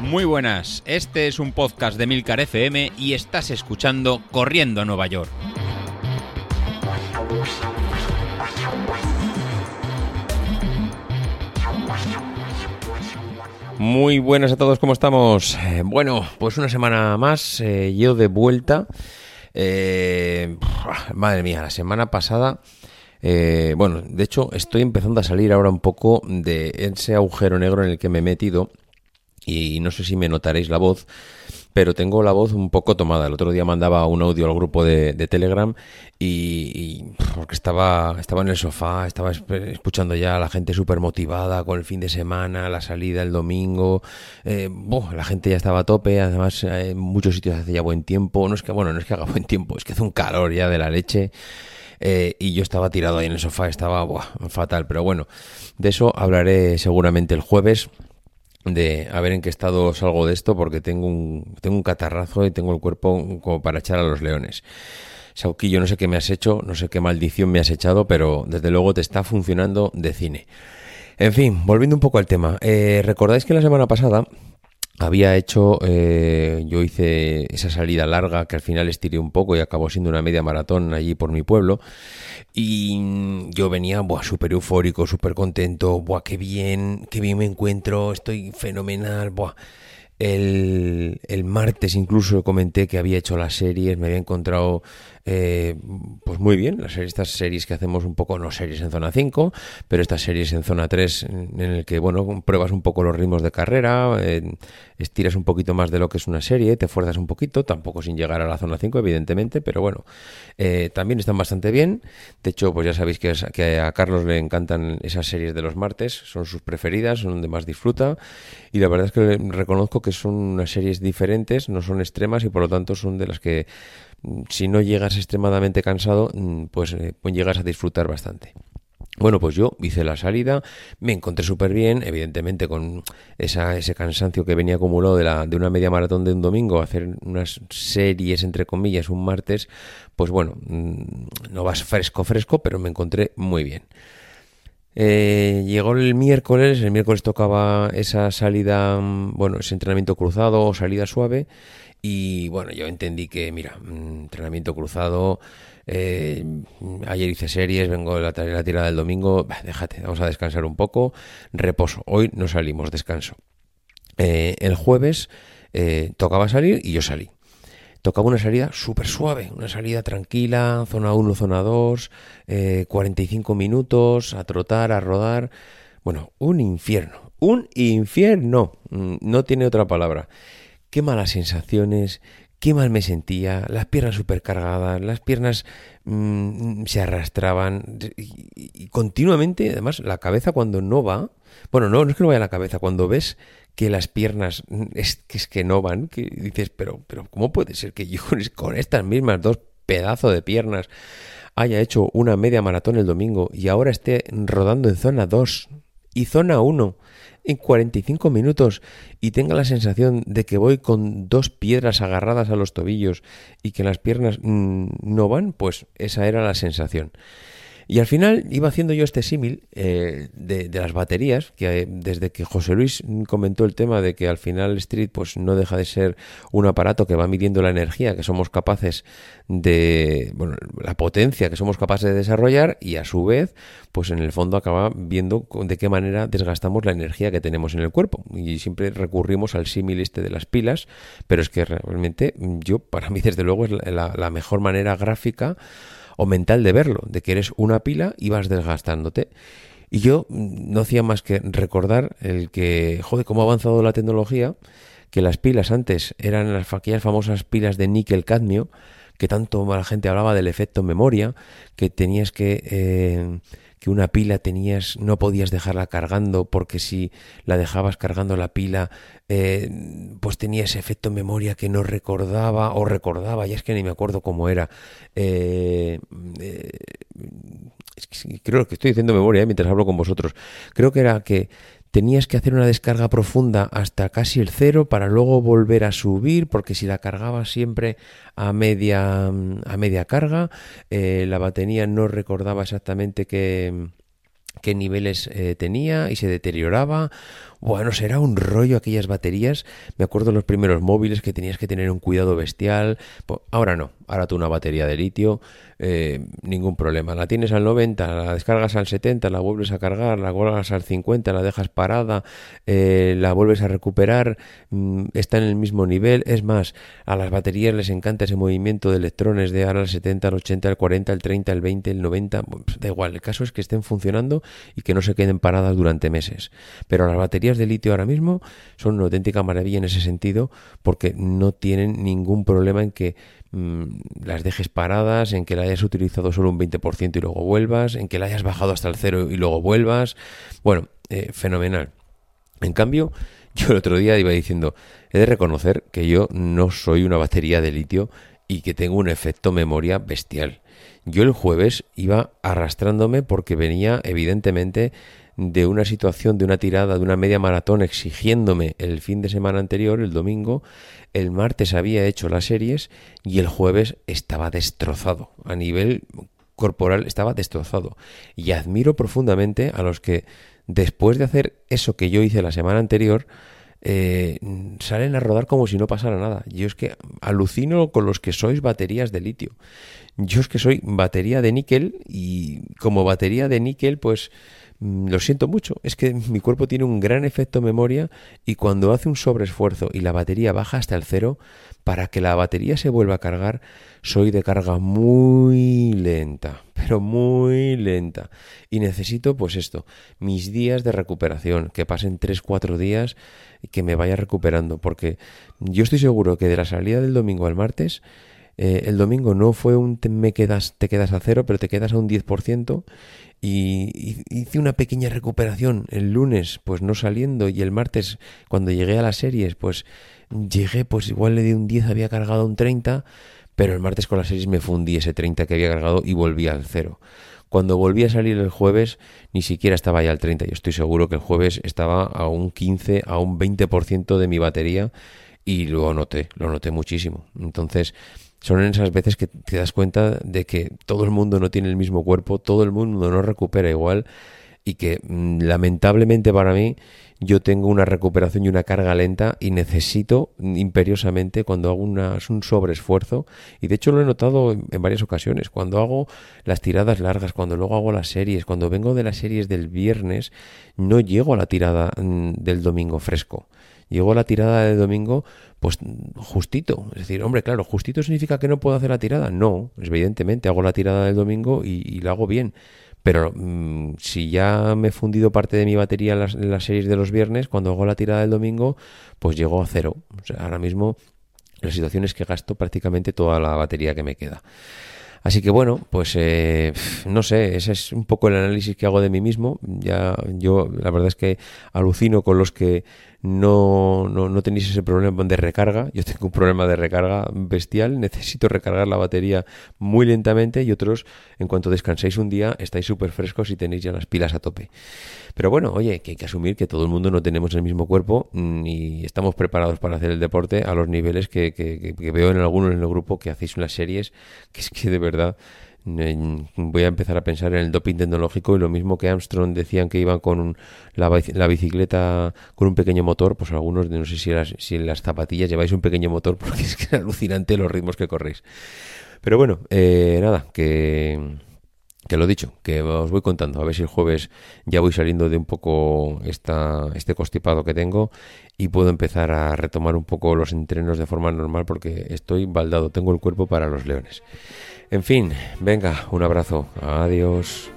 Muy buenas, este es un podcast de Milcar FM y estás escuchando Corriendo a Nueva York. Muy buenas a todos, ¿cómo estamos? Eh, bueno, pues una semana más, eh, yo de vuelta. Eh, madre mía, la semana pasada, bueno, de hecho estoy empezando a salir ahora un poco de ese agujero negro en el que me he metido y no sé si me notaréis la voz, pero tengo la voz un poco tomada. El otro día mandaba un audio al grupo de, Telegram y, porque estaba, estaba en el sofá, estaba escuchando ya a la gente súper motivada con el fin de semana, la salida el domingo. Eh, la gente ya estaba a tope, además eh, en muchos sitios hace ya buen tiempo. No es que, bueno, no es que haga buen tiempo, es que hace un calor ya de la leche. Eh, y yo estaba tirado ahí en el sofá, estaba fatal, pero bueno, de eso hablaré seguramente el jueves de a ver en qué estado salgo de esto porque tengo un, tengo un catarrazo y tengo el cuerpo como para echar a los leones. Sauquillo, no sé qué me has hecho, no sé qué maldición me has echado, pero desde luego te está funcionando de cine. En fin, volviendo un poco al tema. Eh, ¿Recordáis que la semana pasada había hecho, eh, yo hice esa salida larga que al final estiré un poco y acabó siendo una media maratón allí por mi pueblo. Y yo venía, súper eufórico, súper contento, buah, qué bien, qué bien me encuentro, estoy fenomenal, buah. El, el martes incluso comenté que había hecho las series, me había encontrado eh, pues muy bien, las, estas series que hacemos un poco, no series en zona 5, pero estas series en zona 3 en, el que, bueno, pruebas un poco los ritmos de carrera, eh, estiras un poquito más de lo que es una serie, te fuerzas un poquito, tampoco sin llegar a la zona 5, evidentemente, pero bueno, eh, también están bastante bien. De hecho, pues ya sabéis que, que a Carlos le encantan esas series de los martes, son sus preferidas, son donde más disfruta, y la verdad es que reconozco que son unas series diferentes, no son extremas y por lo tanto son de las que si no llegas extremadamente cansado, mm, pues, eh, pues, llegas a disfrutar bastante. Bueno, pues yo hice la salida, me encontré súper bien, evidentemente con esa, ese cansancio que venía acumulado de, la, de una media maratón de un domingo, hacer unas series, entre comillas, un martes, pues bueno, mm, no vas fresco, fresco, pero me encontré muy bien. Eh, llegó el miércoles, el miércoles tocaba esa salida, mm, bueno, ese entrenamiento cruzado o salida suave, y bueno, yo entendí que, mira, mm, entrenamiento cruzado, eh, ayer hice series, vengo de la, la tirada del domingo, déjate, vamos a descansar un poco, reposo, hoy no salimos, descanso. Eh, el jueves eh, tocaba salir y yo salí. Tocaba una salida súper suave, una salida tranquila, zona 1, zona 2, 45 minutos, a trotar, a rodar. Bueno, un infierno, un infierno, mm, no tiene otra palabra qué malas sensaciones, qué mal me sentía, las piernas supercargadas, las piernas mm, se arrastraban y, continuamente, además, la cabeza cuando no va, bueno, no, no es que no vaya la cabeza, cuando ves que las piernas mm, es que, es que no van, que dices, pero, pero ¿cómo puede ser que yo con estas mismas dos pedazos de piernas haya hecho una media maratón el domingo y ahora esté rodando en zona 2 y zona 1? En 45 minutos y tenga la sensación de que voy con dos piedras agarradas a los tobillos y que las piernas mm, no van, pues esa era la sensación. Y al final iba haciendo yo este símil eh, de, las baterías, que eh, desde que José Luis comentó el tema de que al final Street pues no deja de ser un aparato que va midiendo la energía que somos capaces de, bueno, la potencia que somos capaces de desarrollar y a su vez pues en el fondo acaba viendo de qué manera desgastamos la energía que tenemos en el cuerpo. Y siempre recurrimos al símil este de las pilas, pero es que realmente yo, para mí desde luego es la mejor manera gráfica o mental de verlo, de que eres una pila y vas desgastándote. Y yo no hacía más que recordar el que, joder, cómo ha avanzado la tecnología, que las pilas antes eran las, aquellas famosas pilas de níquel-cadmio, que tanto la gente hablaba del efecto memoria, que tenías que... Eh, que una pila tenías, no podías dejarla cargando porque si la dejabas cargando la pila, eh, pues tenía ese efecto memoria que no recordaba o recordaba, ya es que ni me acuerdo cómo era. Eh, eh, creo que estoy diciendo memoria mientras hablo con vosotros. Creo que era que tenías que hacer una descarga profunda hasta casi el cero para luego volver a subir, porque si la cargabas siempre a media, a media carga, eh, la batería no recordaba exactamente qué qué niveles eh, tenía y se deterioraba. Bueno, será un rollo aquellas baterías. Me acuerdo los primeros móviles que tenías que tener un cuidado bestial. Ahora no, ahora tú una batería de litio eh, ningún problema. La tienes al 90, la descargas al 70, la vuelves a cargar, la vuelves al 50, la dejas parada, eh, la vuelves a recuperar, mm, está en el mismo nivel. Es más, a las baterías les encanta ese movimiento de electrones de ahora al 70, al 80, al 40, al 30, al 20, el 90. Pues, da igual, el caso es que estén funcionando y que no se queden paradas durante meses. Pero las baterías de litio ahora mismo son una auténtica maravilla en ese sentido porque no tienen ningún problema en que Mm, las dejes paradas, en que la hayas utilizado solo un 20% y luego vuelvas, en que la hayas bajado hasta el cero y luego vuelvas. Bueno, eh, fenomenal. En cambio, yo el otro día iba diciendo, he de reconocer que yo no soy una batería de litio y que tengo un efecto memoria bestial. Yo el jueves iba arrastrándome porque venía evidentemente de una situación, de una tirada, de una media maratón exigiéndome el fin de semana anterior, el domingo, el martes había hecho las series y el jueves estaba destrozado. A nivel corporal estaba destrozado. Y admiro profundamente a los que después de hacer eso que yo hice la semana anterior, eh, salen a rodar como si no pasara nada. Yo es que alucino con los que sois baterías de litio. Yo es que soy batería de níquel y como batería de níquel, pues lo siento mucho, es que mi cuerpo tiene un gran efecto memoria y cuando hace un sobreesfuerzo y la batería baja hasta el cero, para que la batería se vuelva a cargar, soy de carga muy lenta, pero muy lenta. Y necesito, pues esto, mis días de recuperación, que pasen 3-4 días y que me vaya recuperando, porque yo estoy seguro que de la salida del domingo al martes, eh, el domingo no fue un te, me quedas, te quedas a cero, pero te quedas a un 10% y hice una pequeña recuperación el lunes, pues no saliendo, y el martes, cuando llegué a las series, pues llegué, pues igual le di un 10, había cargado un 30, pero el martes con las series me fundí ese 30 que había cargado y volví al cero. Cuando volví a salir el jueves, ni siquiera estaba ya al 30. Yo estoy seguro que el jueves estaba a un 15, a un 20% de mi batería y lo noté, lo noté muchísimo. Entonces, son esas veces que te das cuenta de que todo el mundo no tiene el mismo cuerpo, todo el mundo no recupera igual y que mm, lamentablemente para mí yo tengo una recuperación y una carga lenta y necesito imperiosamente cuando hago una, un sobreesfuerzo. Y de hecho lo he notado en, en, varias ocasiones. Cuando hago las tiradas largas cuando luego hago las series cuando vengo de las series del viernes no llego a la tirada mm, del domingo fresco Llegó la tirada de domingo, pues justito. Es decir, hombre, claro, justito significa que no puedo hacer la tirada. No, evidentemente, hago la tirada del domingo y, la hago bien. Pero mm, si ya me he fundido parte de mi batería en las, series de los viernes, cuando hago la tirada del domingo, pues llego a cero. Ahora mismo la situación es que gasto prácticamente toda la batería que me queda. Así que bueno, pues eh, no sé, ese es un poco el análisis que hago de mí mismo. Ya yo la verdad es que alucino con los que no, no, no tenéis ese problema de recarga. Yo tengo un problema de recarga bestial, necesito recargar la batería muy lentamente y otros, en cuanto descanséis un día, estáis súper frescos y tenéis ya las pilas a tope. Pero bueno, oye, que hay que asumir que todo el mundo no tenemos el mismo cuerpo ni estamos preparados para hacer el deporte a los niveles que, que, que veo en algunos en el grupo que hacéis unas series que es que de verdad voy a empezar a pensar en el doping tecnológico y lo mismo que Armstrong decían que iban con la, bicicleta con un pequeño motor, pues algunos, no sé si, las, en las zapatillas lleváis un pequeño motor porque es que es alucinante los ritmos que corréis. Pero bueno, eh, nada, que, que lo dicho, que os voy contando, a ver si el jueves ya voy saliendo de un poco esta, este constipado que tengo y puedo empezar a retomar un poco los entrenos de forma normal porque estoy baldado, tengo el cuerpo para los leones. En fin, venga, un abrazo. Adiós.